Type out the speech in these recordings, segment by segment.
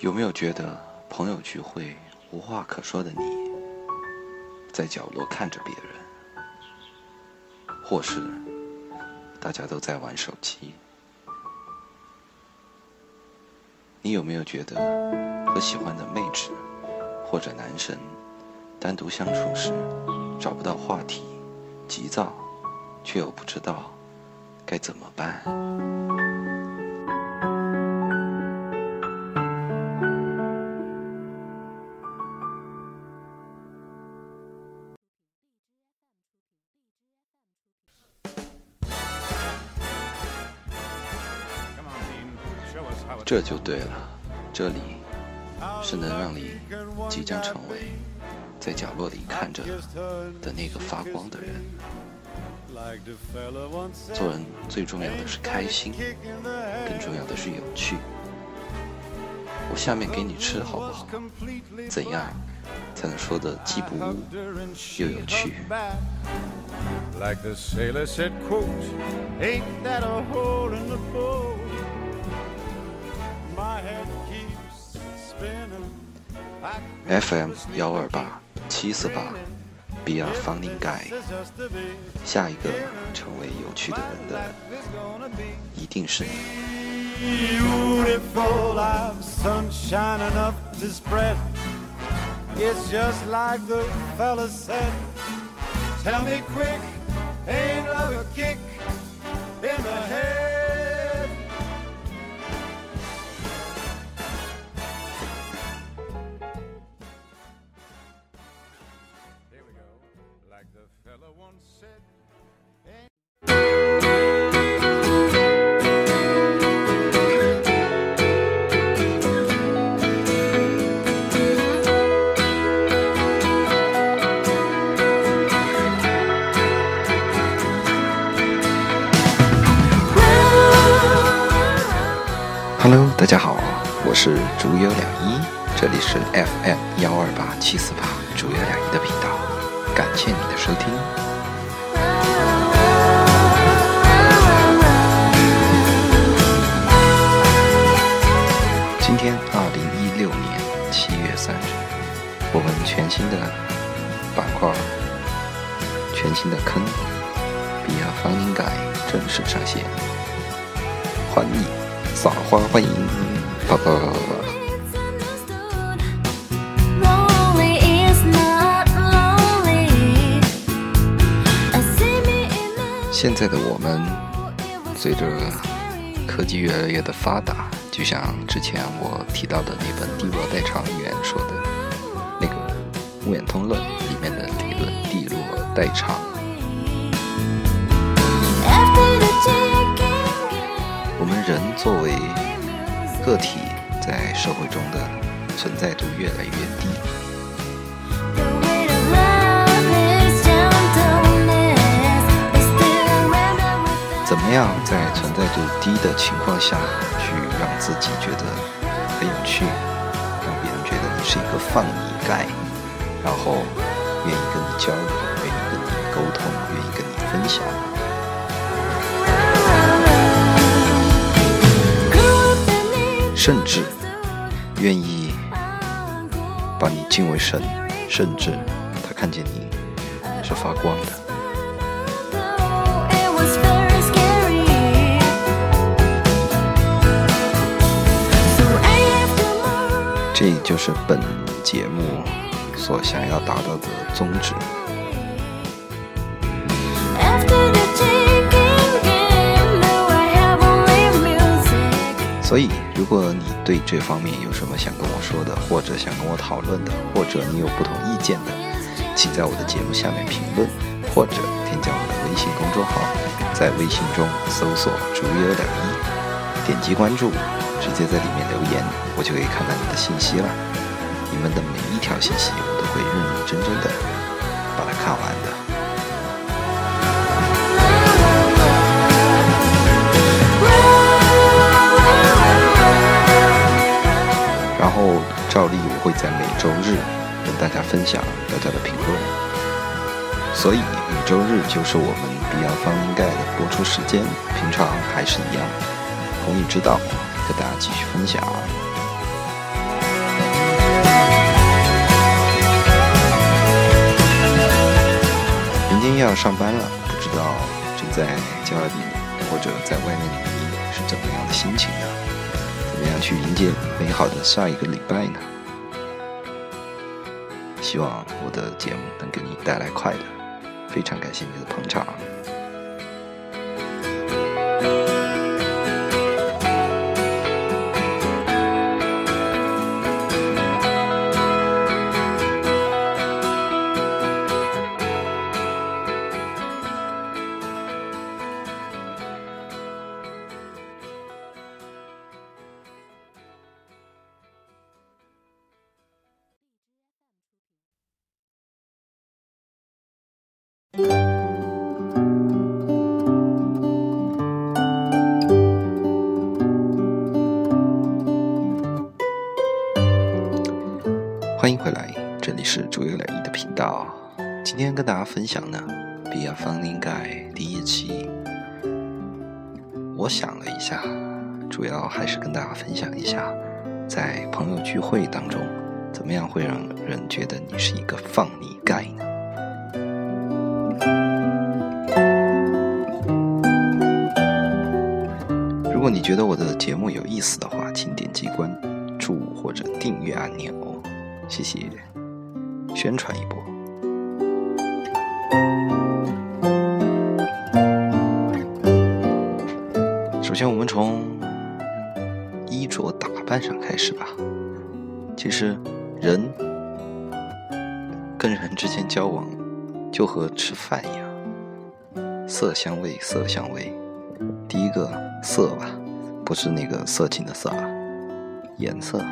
有没有觉得朋友聚会无话可说的你，在角落看着别人，或是大家都在玩手机？你有没有觉得和喜欢的妹纸或者男神单独相处时，找不到话题，急躁，却又不知道该怎么办？这就对了，这里是能让你即将成为在角落里看着的那个发光的人。做人最重要的是开心，更重要的是有趣。我下面给你吃好不好？怎样才能说的既不污又有趣？FM 幺二八七四八，Be a funny guy。下一个成为有趣的人的，一定是你。Hello，大家好，我是竹有两一，这里是 FM 幺二八七四八竹有两一的频道，感谢你的收听。今天二零一六年七月三日，我们全新的板块、全新的坑——比亚方应该正式上线，欢迎。撒花欢迎，宝宝。现在的我们，随着科技越来越的发达，就像之前我提到的那本《地落代偿里面》说的那个《无眼通论》里面的理论——地落代偿们。人作为个体，在社会中的存在度越来越低。怎么样在存在度低的情况下去让自己觉得很有趣，让别人觉得你是一个放你盖，然后愿意跟你交流，愿意跟你沟通，愿意跟你分享？甚至愿意把你敬为神，甚至他看见你是发光的。这就是本节目所想要达到的宗旨。所以，如果你对这方面有什么想跟我说的，或者想跟我讨论的，或者你有不同意见的，请在我的节目下面评论，或者添加我的微信公众号，在微信中搜索“竹有两一”，点击关注，直接在里面留言，我就可以看到你的信息了。你们的每一条信息，我都会认认真真的把它看完的。后照例我会在每周日跟大家分享大家的评论，所以每周日就是我们《比妖方》应该的播出时间，平常还是一样。红宇知道，跟大家继续分享。明天又要上班了，不知道正在家里或者在外面的你，是怎么样的心情呢？怎样去迎接美好的下一个礼拜呢？希望我的节目能给你带来快乐，非常感谢你的捧场。欢迎回来，这里是主有两亿的频道。今天跟大家分享呢，《Be a Funny Guy》第一期。我想了一下，主要还是跟大家分享一下，在朋友聚会当中，怎么样会让人觉得你是一个放你盖呢？你觉得我的节目有意思的话，请点击关注或者订阅按钮。谢谢，宣传一波。首先，我们从衣着打扮上开始吧。其实，人跟人之间交往，就和吃饭一样，色香味，色香味。第一个色吧，不是那个色情的色啊，颜色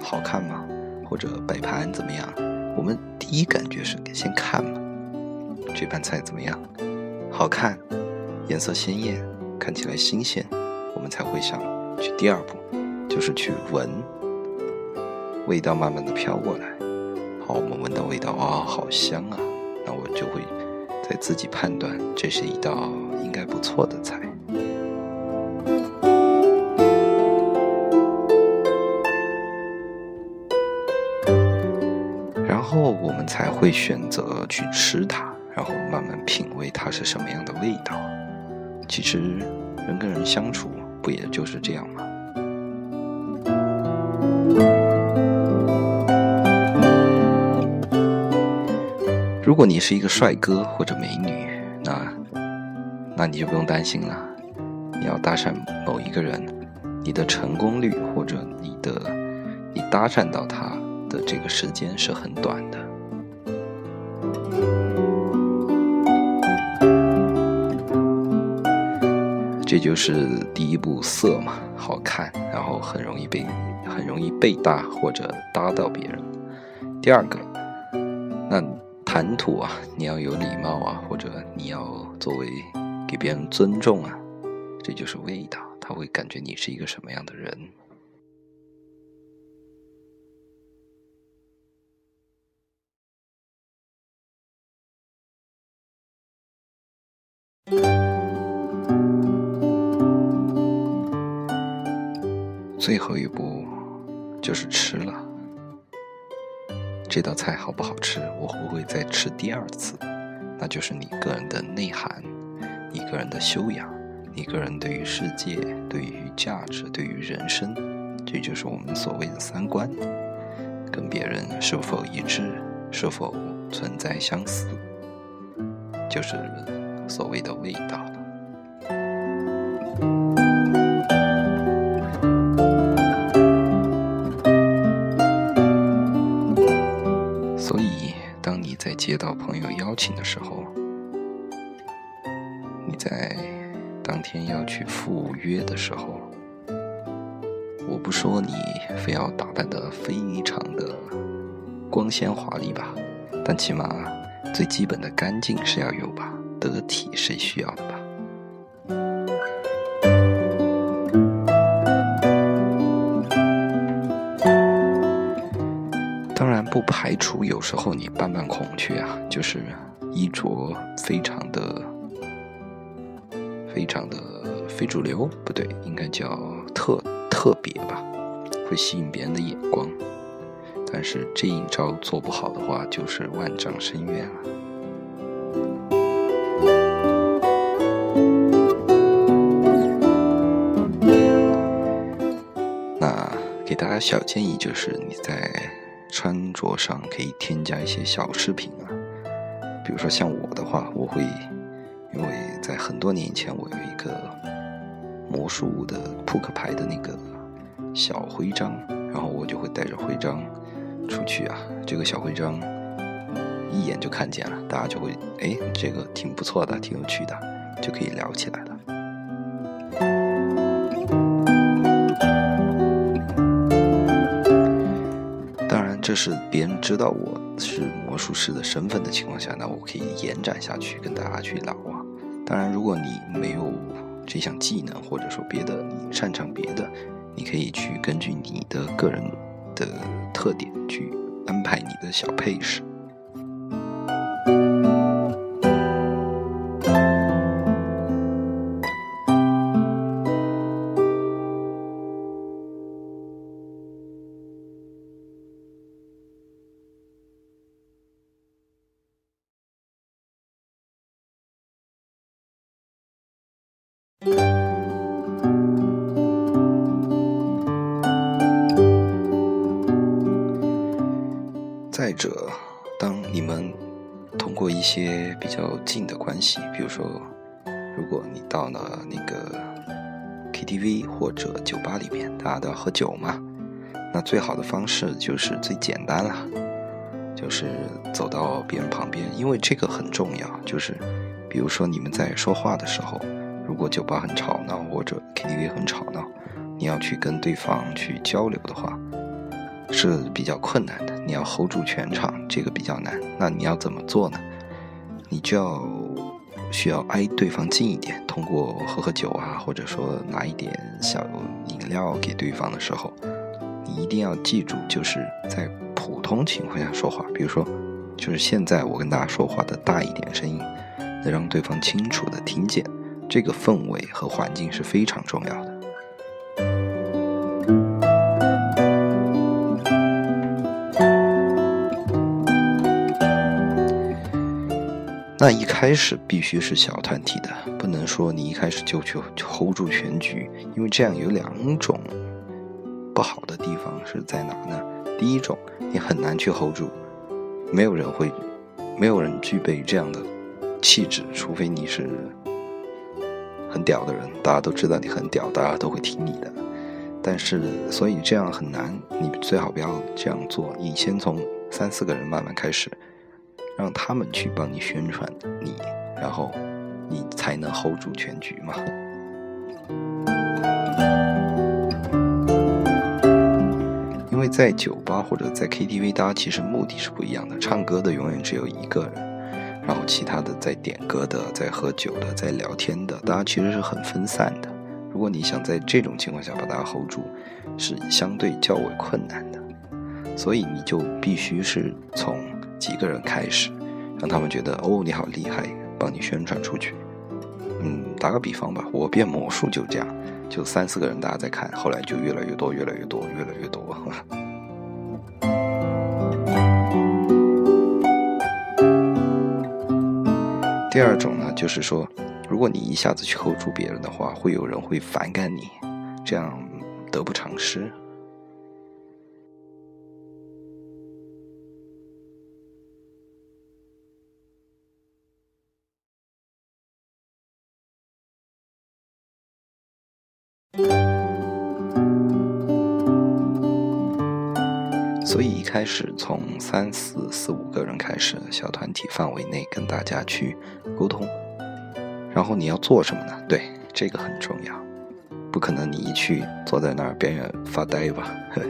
好看吗？或者摆盘怎么样？我们第一感觉是先看嘛，这盘菜怎么样？好看，颜色鲜艳，看起来新鲜，我们才会想去第二步，就是去闻，味道慢慢的飘过来。好，我们闻到味道，啊，好香啊！那我就会在自己判断，这是一道应该不错的菜。我们才会选择去吃它，然后慢慢品味它是什么样的味道。其实人跟人相处不也就是这样吗？如果你是一个帅哥或者美女，那那你就不用担心了。你要搭讪某一个人，你的成功率或者你的你搭讪到他。的这个时间是很短的，这就是第一步色嘛，好看，然后很容易被很容易被搭或者搭到别人。第二个，那谈吐啊，你要有礼貌啊，或者你要作为给别人尊重啊，这就是味道，他会感觉你是一个什么样的人。最后一步就是吃了。这道菜好不好吃，我会不会再吃第二次？那就是你个人的内涵，你个人的修养，你个人对于世界、对于价值、对于人生，这就是我们所谓的三观，跟别人是否一致，是否存在相似，就是所谓的味道接到朋友邀请的时候，你在当天要去赴约的时候，我不说你非要打扮的非常的光鲜华丽吧，但起码最基本的干净是要有吧，得体是需要的吧。不排除有时候你扮扮孔雀啊就是衣着非常的非常的非主流不对应该叫特特别吧会吸引别人的眼光。但是这一招做不好的话就是万丈深渊了那给大家小建议就是你在穿着上可以添加一些小饰品啊，比如说像我的话，我会因为在很多年以前我有一个魔术的扑克牌的那个小徽章，然后我就会带着徽章出去啊，这个小徽章一眼就看见了，大家就会哎，这个挺不错的，挺有趣的，就可以聊起来了。这是别人知道我是魔术师的身份的情况下，那我可以延展下去跟大家去聊啊。当然，如果你没有这项技能，或者说别的你擅长别的，你可以去根据你的个人的特点去安排你的小配饰。一些比较近的关系，比如说，如果你到了那个 KTV 或者酒吧里面，大家都要喝酒嘛，那最好的方式就是最简单了，就是走到别人旁边，因为这个很重要。就是，比如说你们在说话的时候。如果酒吧很吵闹，或者 KTV 很吵闹，你要去跟对方去交流的话，是比较困难的。你要 hold 住全场，这个比较难。那你要怎么做呢？你就要需要挨对方近一点，通过喝喝酒啊，或者说拿一点小饮料给对方的时候，你一定要记住，就是在普通情况下说话。比如说，就是现在我跟大家说话的大一点声音，能让对方清楚的听见。这个氛围和环境是非常重要的。那一开始必须是小团体的，不能说你一开始就去 hold 住全局，因为这样有两种不好的地方是在哪呢？第一种，你很难去 hold 住，没有人会，没有人具备这样的气质，除非你是。很屌的人，大家都知道你很屌，大家都会听你的。但是，所以这样很难，你最好不要这样做。你先从三四个人慢慢开始，让他们去帮你宣传你，然后你才能 hold 住全局嘛。因为在酒吧或者在 KTV，大家其实目的是不一样的，唱歌的永远只有一个人。然后其他的在点歌的，在喝酒的，在聊天的，大家其实是很分散的。如果你想在这种情况下把大家 hold 住，是相对较为困难的。所以你就必须是从几个人开始，让他们觉得哦你好厉害，帮你宣传出去。嗯，打个比方吧，我变魔术就这样，就三四个人大家在看，后来就越来越多，越来越多，越来越多。第二种呢，就是说，如果你一下子去 hold 住别人的话，会有人会反感你，这样得不偿失。所以一开始从三四四五个人开始，小团体范围内跟大家去沟通，然后你要做什么呢？对，这个很重要，不可能你一去坐在那儿边缘发呆吧？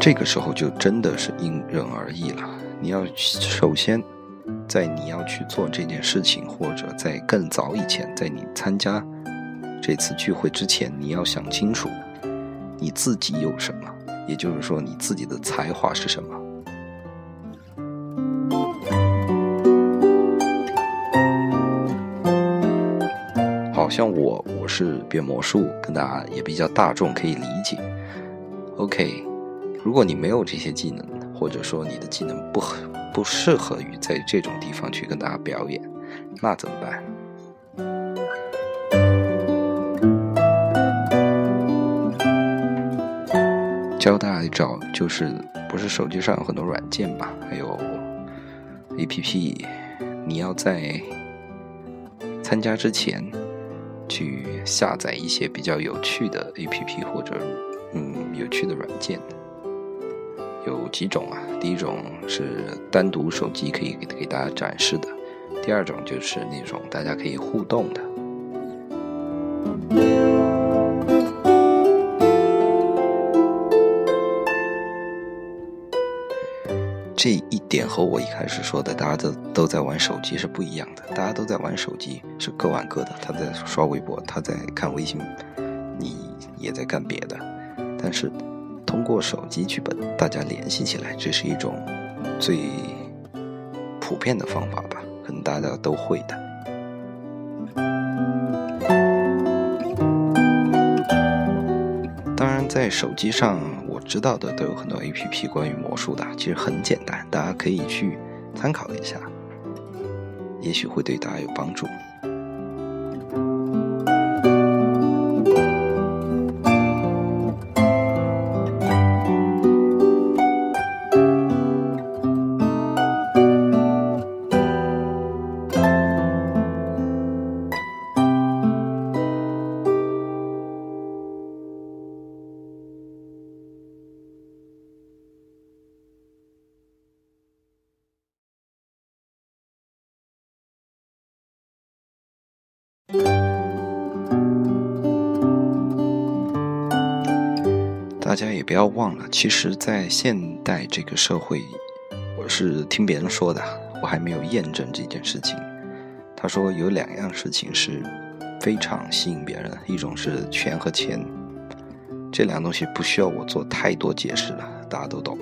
这个时候就真的是因人而异了。你要首先在你要去做这件事情，或者在更早以前，在你参加。这次聚会之前，你要想清楚你自己有什么，也就是说你自己的才华是什么。好像我我是变魔术，跟大家也比较大众，可以理解。OK，如果你没有这些技能，或者说你的技能不合不适合于在这种地方去跟大家表演。那怎么办？教大家一招就是不是手机上有很多软件吧还有 app 你要在参加之前去下载一些比较有趣的 app 或者嗯有趣的软件。有几种啊？第一种是单独手机可以给给大家展示的，第二种就是那种大家可以互动的。这一点和我一开始说的，大家都都在玩手机是不一样的。大家都在玩手机是各玩各的，他在刷微博，他在看微信，你也在干别的，但是。通过手机剧本，大家联系起来，这是一种最普遍的方法吧？可能大家都会的。当然，在手机上我知道的都有很多 APP 关于魔术的，其实很简单，大家可以去参考一下，也许会对大家有帮助。不要忘了，其实，在现代这个社会，我是听别人说的，我还没有验证这件事情。他说有两样事情是非常吸引别人，一种是权和钱，这两东西不需要我做太多解释了，大家都懂。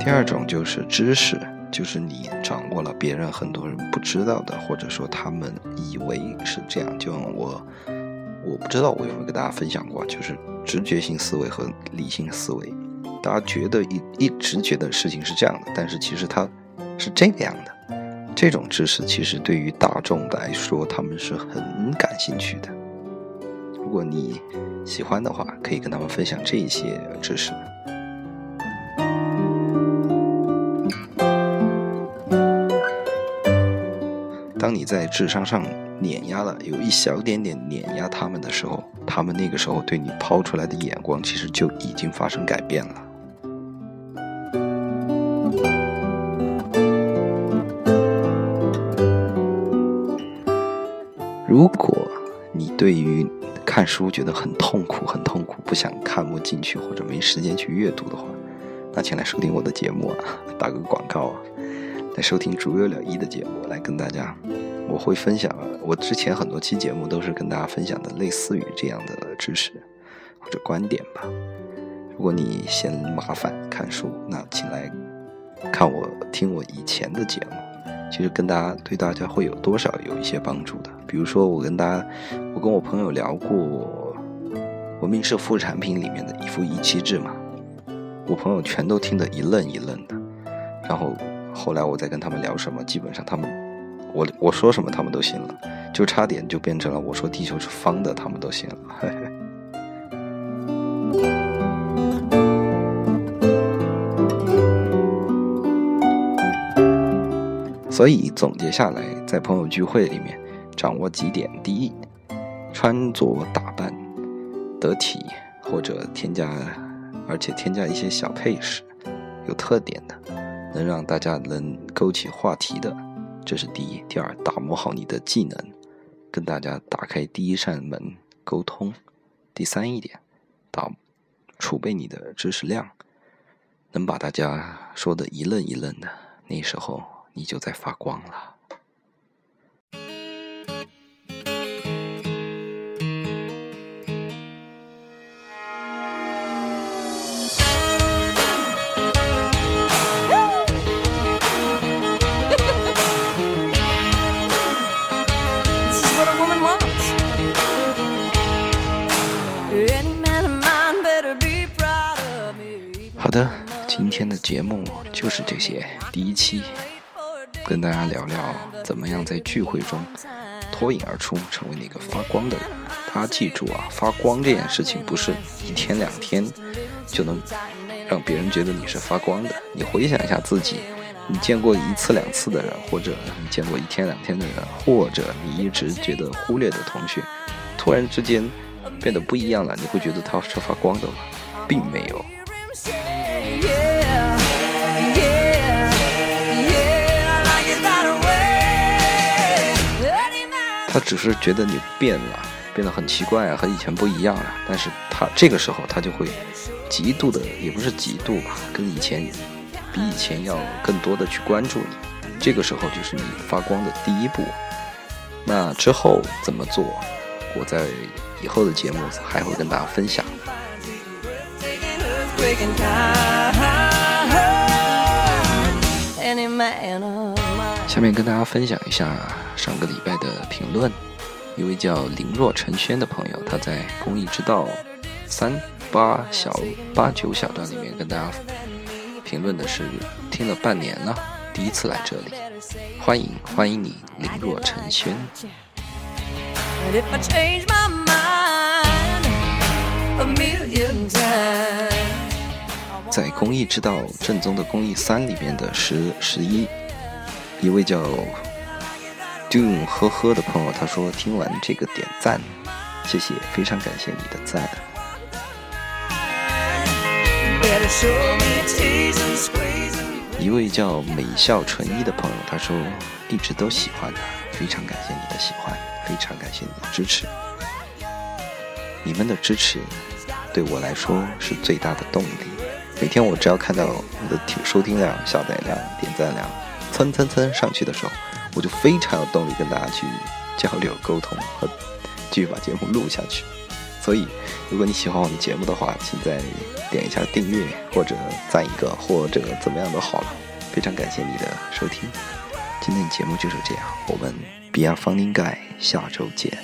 第二种就是知识。就是你掌握了别人很多人不知道的，或者说他们以为是这样。就我，我不知道我有没有跟大家分享过，就是直觉性思维和理性思维。大家觉得一一直觉得事情是这样的，但是其实它是这个样的。这种知识其实对于大众来说，他们是很感兴趣的。如果你喜欢的话，可以跟他们分享这些知识。你在智商上碾压了，有一小点点碾压他们的时候，他们那个时候对你抛出来的眼光，其实就已经发生改变了。如果你对于看书觉得很痛苦、很痛苦，不想看不进去或者没时间去阅读的话，那请来收听我的节目啊，打个广告啊。来收听竹有了一的节目，来跟大家，我会分享我之前很多期节目都是跟大家分享的类似于这样的知识或者观点吧。如果你嫌麻烦看书，那请来看我听我以前的节目，其实跟大家对大家会有多少有一些帮助的。比如说我跟大家，我跟我朋友聊过文明是副产品里面的一夫一妻制嘛，我朋友全都听得一愣一愣的，然后。后来我再跟他们聊什么，基本上他们，我我说什么他们都信了，就差点就变成了我说地球是方的，他们都信了。所以总结下来，在朋友聚会里面掌握几点：第一，穿着打扮得体，或者添加，而且添加一些小配饰，有特点的。能让大家能勾起话题的，这是第一。第二，打磨好你的技能，跟大家打开第一扇门沟通。第三一点，打储备你的知识量，能把大家说的一愣一愣的，那时候你就在发光了。好的，今天的节目就是这些。第一期，跟大家聊聊怎么样在聚会中脱颖而出，成为那个发光的人。大家记住啊，发光这件事情不是一天两天就能让别人觉得你是发光的。你回想一下自己，你见过一次两次的人，或者你见过一天两天的人，或者你一直觉得忽略的同学，突然之间变得不一样了，你会觉得他是发光的吗？并没有。他只是觉得你变了，变得很奇怪啊，和以前不一样了。但是他这个时候他就会极度的，也不是极度吧，跟以前比以前要更多的去关注你。这个时候就是你发光的第一步。那之后怎么做？我在以后的节目还会跟大家分享。下面跟大家分享一下上个礼拜的评论。一位叫林若成轩的朋友，他在公益之道三八小八九小段里面跟大家评论的是：听了半年了，第一次来这里，欢迎欢迎你，林若成轩。在公益之道正宗的公益三里面的十十一，一位叫 Doom 呵呵的朋友，他说听完这个点赞，谢谢，非常感谢你的赞。一位叫美笑纯一的朋友，他说一直都喜欢的，非常感谢你的喜欢，非常感谢你的支持，你们的支持对我来说是最大的动力。每天我只要看到我的听收听量、下载量、点赞量蹭蹭蹭上去的时候，我就非常有动力跟大家去交流沟通和继续把节目录下去。所以，如果你喜欢我的节目的话，请再点一下订阅或者赞一个或者怎么样都好了。非常感谢你的收听，今天的节目就是这样，我们 Beyond Funding Guy 下周见。